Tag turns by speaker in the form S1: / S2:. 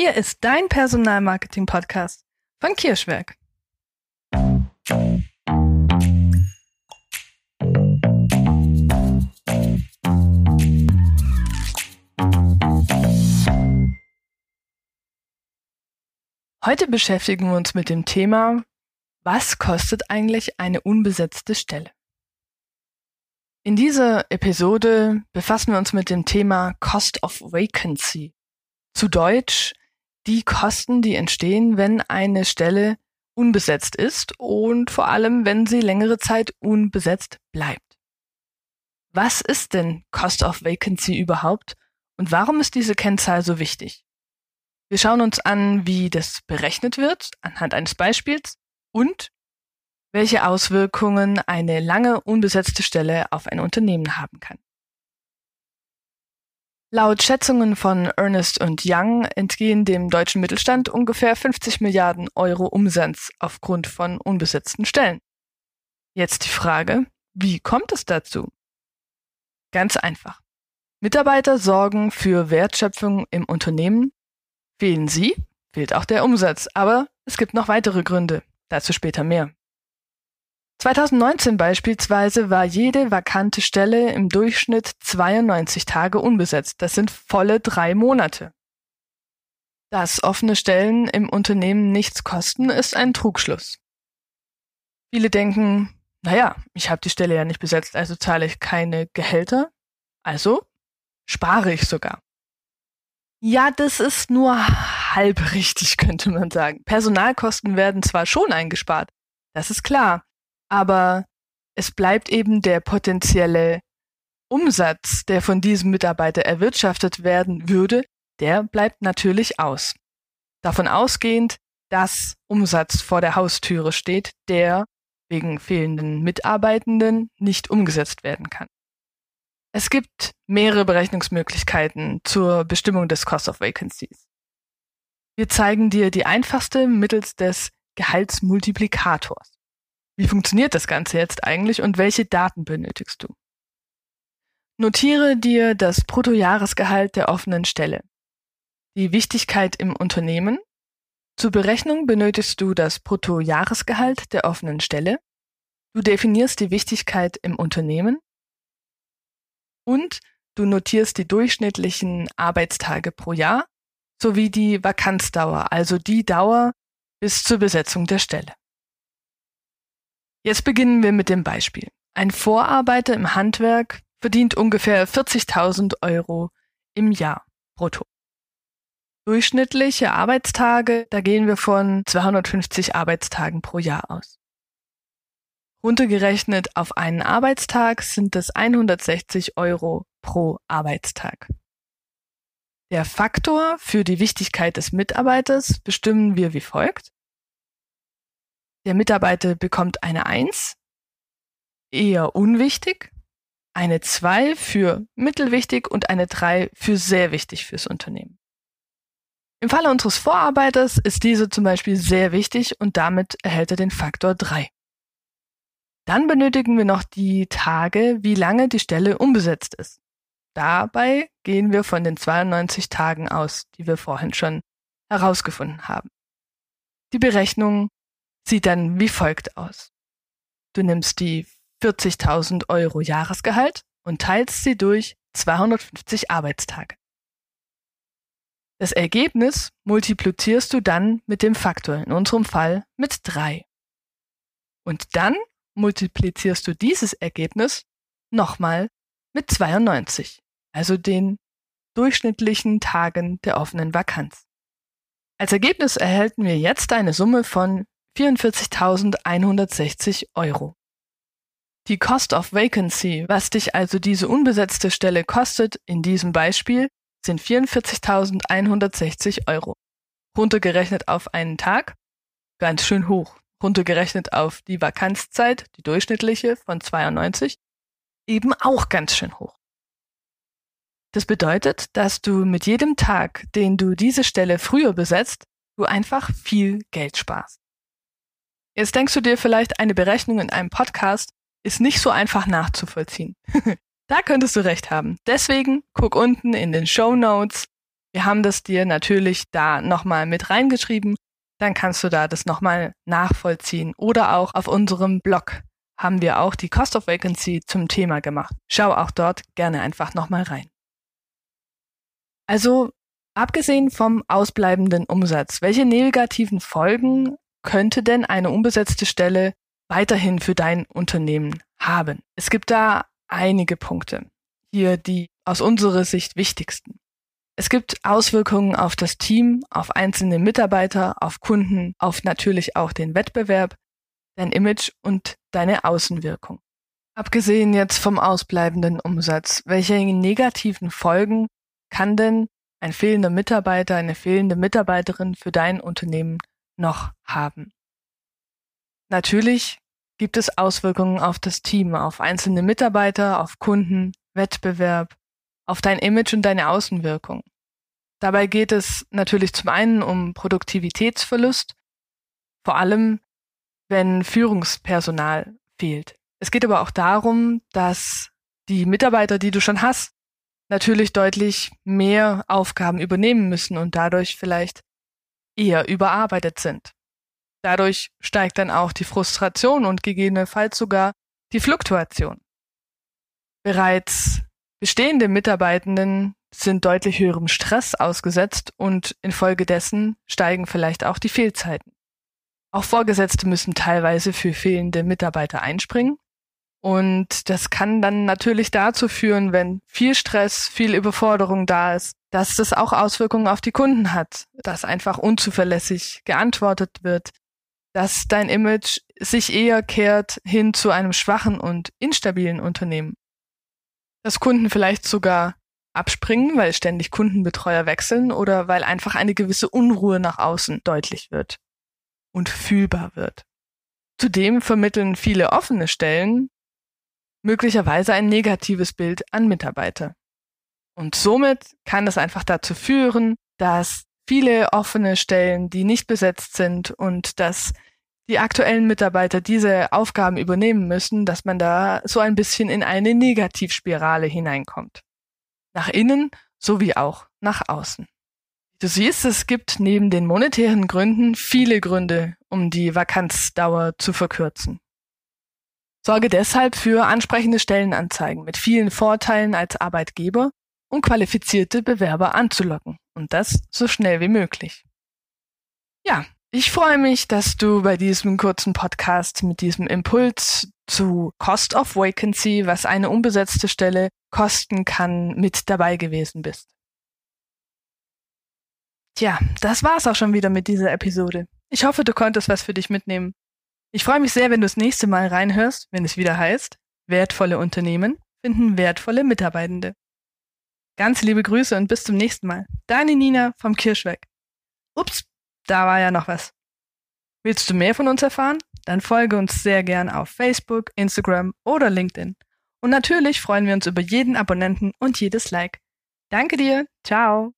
S1: Hier ist dein Personalmarketing-Podcast von Kirschwerk. Heute beschäftigen wir uns mit dem Thema, was kostet eigentlich eine unbesetzte Stelle? In dieser Episode befassen wir uns mit dem Thema Cost of Vacancy. Zu Deutsch die Kosten, die entstehen, wenn eine Stelle unbesetzt ist und vor allem, wenn sie längere Zeit unbesetzt bleibt. Was ist denn Cost of Vacancy überhaupt und warum ist diese Kennzahl so wichtig? Wir schauen uns an, wie das berechnet wird anhand eines Beispiels und welche Auswirkungen eine lange unbesetzte Stelle auf ein Unternehmen haben kann. Laut Schätzungen von Ernest Young entgehen dem deutschen Mittelstand ungefähr 50 Milliarden Euro Umsatz aufgrund von unbesetzten Stellen. Jetzt die Frage, wie kommt es dazu? Ganz einfach. Mitarbeiter sorgen für Wertschöpfung im Unternehmen. Fehlen sie, fehlt auch der Umsatz, aber es gibt noch weitere Gründe. Dazu später mehr. 2019 beispielsweise war jede vakante Stelle im Durchschnitt 92 Tage unbesetzt. Das sind volle drei Monate. Dass offene Stellen im Unternehmen nichts kosten, ist ein Trugschluss. Viele denken, naja, ich habe die Stelle ja nicht besetzt, also zahle ich keine Gehälter. Also spare ich sogar. Ja, das ist nur halb richtig, könnte man sagen. Personalkosten werden zwar schon eingespart, das ist klar, aber es bleibt eben der potenzielle Umsatz, der von diesem Mitarbeiter erwirtschaftet werden würde, der bleibt natürlich aus. Davon ausgehend, dass Umsatz vor der Haustüre steht, der wegen fehlenden Mitarbeitenden nicht umgesetzt werden kann. Es gibt mehrere Berechnungsmöglichkeiten zur Bestimmung des Cost of Vacancies. Wir zeigen dir die einfachste mittels des Gehaltsmultiplikators. Wie funktioniert das Ganze jetzt eigentlich und welche Daten benötigst du? Notiere dir das Bruttojahresgehalt der offenen Stelle. Die Wichtigkeit im Unternehmen. Zur Berechnung benötigst du das Bruttojahresgehalt der offenen Stelle. Du definierst die Wichtigkeit im Unternehmen. Und du notierst die durchschnittlichen Arbeitstage pro Jahr sowie die Vakanzdauer, also die Dauer bis zur Besetzung der Stelle. Jetzt beginnen wir mit dem Beispiel. Ein Vorarbeiter im Handwerk verdient ungefähr 40.000 Euro im Jahr brutto. Durchschnittliche Arbeitstage, da gehen wir von 250 Arbeitstagen pro Jahr aus. Runtergerechnet auf einen Arbeitstag sind es 160 Euro pro Arbeitstag. Der Faktor für die Wichtigkeit des Mitarbeiters bestimmen wir wie folgt. Der Mitarbeiter bekommt eine Eins, eher unwichtig, eine Zwei für mittelwichtig und eine Drei für sehr wichtig fürs Unternehmen. Im Falle unseres Vorarbeiters ist diese zum Beispiel sehr wichtig und damit erhält er den Faktor 3. Dann benötigen wir noch die Tage, wie lange die Stelle unbesetzt ist. Dabei gehen wir von den 92 Tagen aus, die wir vorhin schon herausgefunden haben. Die Berechnung sieht dann wie folgt aus. Du nimmst die 40.000 Euro Jahresgehalt und teilst sie durch 250 Arbeitstage. Das Ergebnis multiplizierst du dann mit dem Faktor, in unserem Fall mit 3. Und dann multiplizierst du dieses Ergebnis nochmal mit 92, also den durchschnittlichen Tagen der offenen Vakanz. Als Ergebnis erhalten wir jetzt eine Summe von 44.160 Euro. Die Cost of Vacancy, was dich also diese unbesetzte Stelle kostet, in diesem Beispiel, sind 44.160 Euro. Runtergerechnet auf einen Tag, ganz schön hoch. Runtergerechnet auf die Vakanzzeit, die durchschnittliche von 92, eben auch ganz schön hoch. Das bedeutet, dass du mit jedem Tag, den du diese Stelle früher besetzt, du einfach viel Geld sparst. Jetzt denkst du dir vielleicht, eine Berechnung in einem Podcast ist nicht so einfach nachzuvollziehen. da könntest du recht haben. Deswegen guck unten in den Show Notes Wir haben das dir natürlich da nochmal mit reingeschrieben. Dann kannst du da das nochmal nachvollziehen. Oder auch auf unserem Blog haben wir auch die Cost of Vacancy zum Thema gemacht. Schau auch dort gerne einfach nochmal rein. Also, abgesehen vom ausbleibenden Umsatz, welche negativen Folgen könnte denn eine unbesetzte Stelle weiterhin für dein Unternehmen haben? Es gibt da einige Punkte. Hier die aus unserer Sicht wichtigsten. Es gibt Auswirkungen auf das Team, auf einzelne Mitarbeiter, auf Kunden, auf natürlich auch den Wettbewerb, dein Image und deine Außenwirkung. Abgesehen jetzt vom ausbleibenden Umsatz, welche negativen Folgen kann denn ein fehlender Mitarbeiter, eine fehlende Mitarbeiterin für dein Unternehmen noch haben? Natürlich gibt es Auswirkungen auf das Team, auf einzelne Mitarbeiter, auf Kunden, Wettbewerb, auf dein Image und deine Außenwirkung. Dabei geht es natürlich zum einen um Produktivitätsverlust, vor allem wenn Führungspersonal fehlt. Es geht aber auch darum, dass die Mitarbeiter, die du schon hast, natürlich deutlich mehr Aufgaben übernehmen müssen und dadurch vielleicht eher überarbeitet sind. Dadurch steigt dann auch die Frustration und gegebenenfalls sogar die Fluktuation. Bereits bestehende Mitarbeitenden sind deutlich höherem Stress ausgesetzt und infolgedessen steigen vielleicht auch die Fehlzeiten. Auch Vorgesetzte müssen teilweise für fehlende Mitarbeiter einspringen. Und das kann dann natürlich dazu führen, wenn viel Stress, viel Überforderung da ist, dass das auch Auswirkungen auf die Kunden hat, dass einfach unzuverlässig geantwortet wird, dass dein Image sich eher kehrt hin zu einem schwachen und instabilen Unternehmen. Dass Kunden vielleicht sogar abspringen, weil ständig Kundenbetreuer wechseln oder weil einfach eine gewisse Unruhe nach außen deutlich wird und fühlbar wird. Zudem vermitteln viele offene Stellen möglicherweise ein negatives Bild an Mitarbeiter. Und somit kann es einfach dazu führen, dass viele offene Stellen, die nicht besetzt sind und dass die aktuellen Mitarbeiter diese Aufgaben übernehmen müssen, dass man da so ein bisschen in eine Negativspirale hineinkommt. Nach innen sowie auch nach außen. Du siehst, es gibt neben den monetären Gründen viele Gründe, um die Vakanzdauer zu verkürzen. Sorge deshalb für ansprechende Stellenanzeigen mit vielen Vorteilen als Arbeitgeber, um qualifizierte Bewerber anzulocken. Und das so schnell wie möglich. Ja, ich freue mich, dass du bei diesem kurzen Podcast mit diesem Impuls zu Cost of Vacancy, was eine unbesetzte Stelle kosten kann, mit dabei gewesen bist. Tja, das war's auch schon wieder mit dieser Episode. Ich hoffe, du konntest was für dich mitnehmen. Ich freue mich sehr, wenn du das nächste Mal reinhörst, wenn es wieder heißt, wertvolle Unternehmen finden wertvolle Mitarbeitende. Ganz liebe Grüße und bis zum nächsten Mal. Deine Nina vom Kirschweg. Ups, da war ja noch was. Willst du mehr von uns erfahren? Dann folge uns sehr gern auf Facebook, Instagram oder LinkedIn. Und natürlich freuen wir uns über jeden Abonnenten und jedes Like. Danke dir. Ciao.